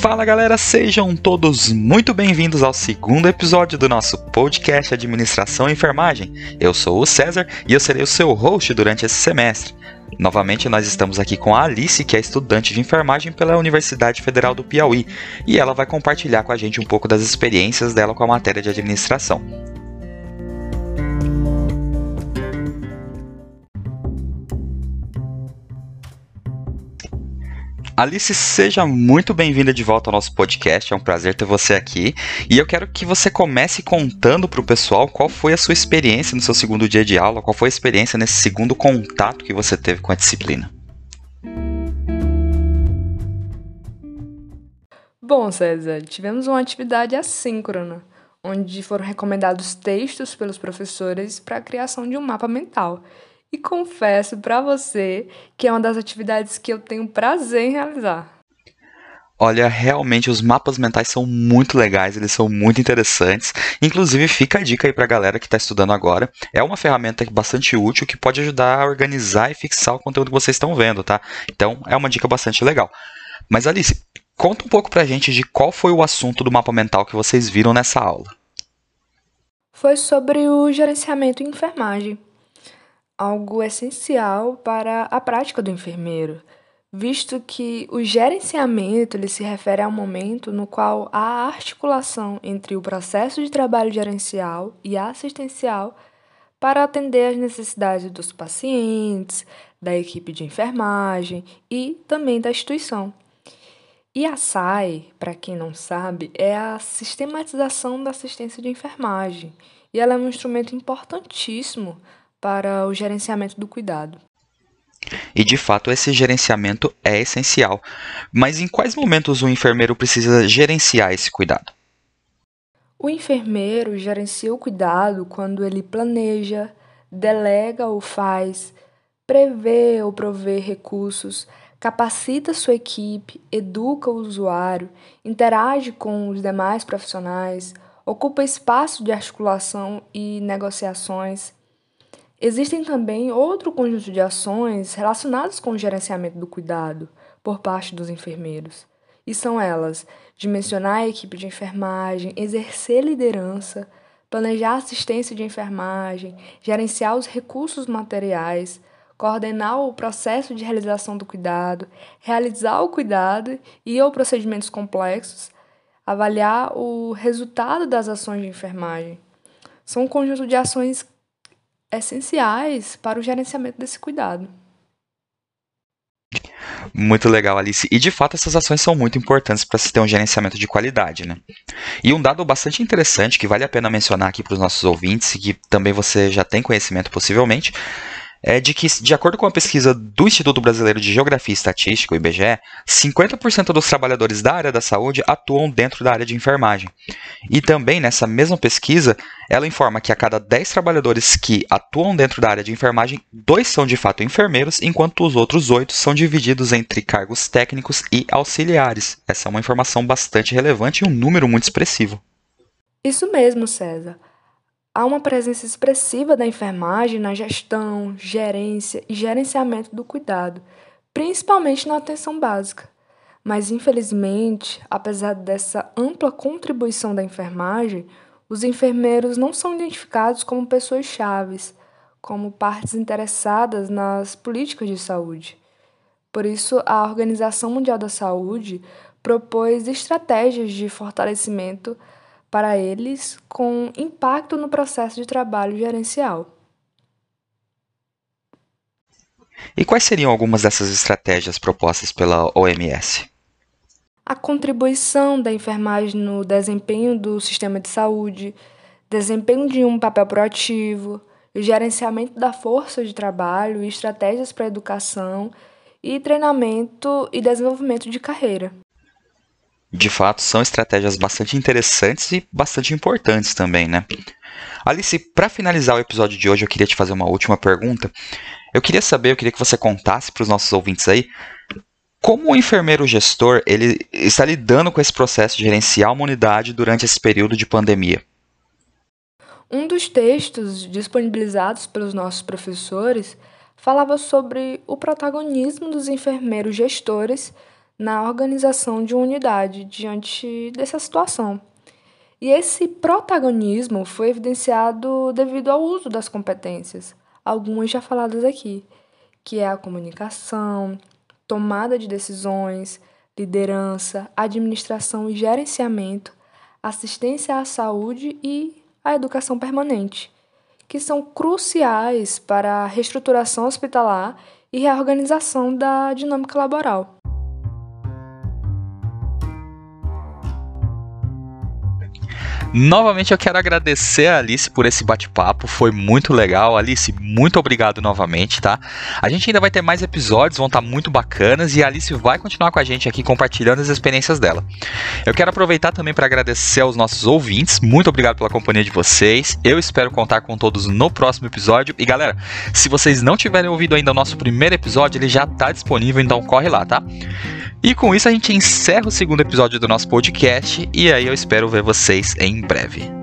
Fala galera, sejam todos muito bem-vindos ao segundo episódio do nosso podcast Administração e Enfermagem. Eu sou o César e eu serei o seu host durante esse semestre. Novamente, nós estamos aqui com a Alice, que é estudante de enfermagem pela Universidade Federal do Piauí, e ela vai compartilhar com a gente um pouco das experiências dela com a matéria de administração. Alice, seja muito bem-vinda de volta ao nosso podcast. É um prazer ter você aqui. E eu quero que você comece contando para o pessoal qual foi a sua experiência no seu segundo dia de aula, qual foi a experiência nesse segundo contato que você teve com a disciplina. Bom, César, tivemos uma atividade assíncrona, onde foram recomendados textos pelos professores para a criação de um mapa mental. E confesso para você que é uma das atividades que eu tenho prazer em realizar. Olha, realmente os mapas mentais são muito legais, eles são muito interessantes. Inclusive, fica a dica aí para a galera que está estudando agora. É uma ferramenta bastante útil que pode ajudar a organizar e fixar o conteúdo que vocês estão vendo, tá? Então, é uma dica bastante legal. Mas Alice, conta um pouco para a gente de qual foi o assunto do mapa mental que vocês viram nessa aula. Foi sobre o gerenciamento em enfermagem algo essencial para a prática do enfermeiro, visto que o gerenciamento ele se refere ao momento no qual há articulação entre o processo de trabalho gerencial e assistencial para atender às necessidades dos pacientes, da equipe de enfermagem e também da instituição. E a SAI, para quem não sabe, é a sistematização da assistência de enfermagem, e ela é um instrumento importantíssimo para o gerenciamento do cuidado. E de fato, esse gerenciamento é essencial. Mas em quais momentos o enfermeiro precisa gerenciar esse cuidado? O enfermeiro gerencia o cuidado quando ele planeja, delega ou faz, prevê ou provê recursos, capacita sua equipe, educa o usuário, interage com os demais profissionais, ocupa espaço de articulação e negociações, Existem também outro conjunto de ações relacionadas com o gerenciamento do cuidado por parte dos enfermeiros. E são elas: dimensionar a equipe de enfermagem, exercer liderança, planejar assistência de enfermagem, gerenciar os recursos materiais, coordenar o processo de realização do cuidado, realizar o cuidado e ou procedimentos complexos, avaliar o resultado das ações de enfermagem. São um conjunto de ações essenciais para o gerenciamento desse cuidado. Muito legal, Alice. E de fato, essas ações são muito importantes para se ter um gerenciamento de qualidade, né? E um dado bastante interessante que vale a pena mencionar aqui para os nossos ouvintes e que também você já tem conhecimento possivelmente é de que, de acordo com a pesquisa do Instituto Brasileiro de Geografia e Estatística, o IBGE, 50% dos trabalhadores da área da saúde atuam dentro da área de enfermagem. E também nessa mesma pesquisa, ela informa que a cada 10 trabalhadores que atuam dentro da área de enfermagem, dois são de fato enfermeiros, enquanto os outros oito são divididos entre cargos técnicos e auxiliares. Essa é uma informação bastante relevante e um número muito expressivo. Isso mesmo, César. Há uma presença expressiva da enfermagem na gestão, gerência e gerenciamento do cuidado, principalmente na atenção básica. Mas, infelizmente, apesar dessa ampla contribuição da enfermagem, os enfermeiros não são identificados como pessoas chaves, como partes interessadas nas políticas de saúde. Por isso, a Organização Mundial da Saúde propôs estratégias de fortalecimento para eles com impacto no processo de trabalho gerencial. E quais seriam algumas dessas estratégias propostas pela OMS? A contribuição da enfermagem no desempenho do sistema de saúde, desempenho de um papel proativo, o gerenciamento da força de trabalho estratégias para educação e treinamento e desenvolvimento de carreira de fato, são estratégias bastante interessantes e bastante importantes também, né? Alice, para finalizar o episódio de hoje, eu queria te fazer uma última pergunta. Eu queria saber, eu queria que você contasse para os nossos ouvintes aí, como o enfermeiro gestor ele está lidando com esse processo de gerenciar uma unidade durante esse período de pandemia? Um dos textos disponibilizados pelos nossos professores falava sobre o protagonismo dos enfermeiros gestores na organização de uma unidade diante dessa situação. E esse protagonismo foi evidenciado devido ao uso das competências, algumas já faladas aqui, que é a comunicação, tomada de decisões, liderança, administração e gerenciamento, assistência à saúde e a educação permanente, que são cruciais para a reestruturação hospitalar e reorganização da dinâmica laboral. Novamente eu quero agradecer a Alice por esse bate-papo, foi muito legal. Alice, muito obrigado novamente, tá? A gente ainda vai ter mais episódios, vão estar muito bacanas e a Alice vai continuar com a gente aqui compartilhando as experiências dela. Eu quero aproveitar também para agradecer aos nossos ouvintes, muito obrigado pela companhia de vocês. Eu espero contar com todos no próximo episódio. E galera, se vocês não tiverem ouvido ainda o nosso primeiro episódio, ele já está disponível, então corre lá, tá? E com isso a gente encerra o segundo episódio do nosso podcast e aí eu espero ver vocês em breve.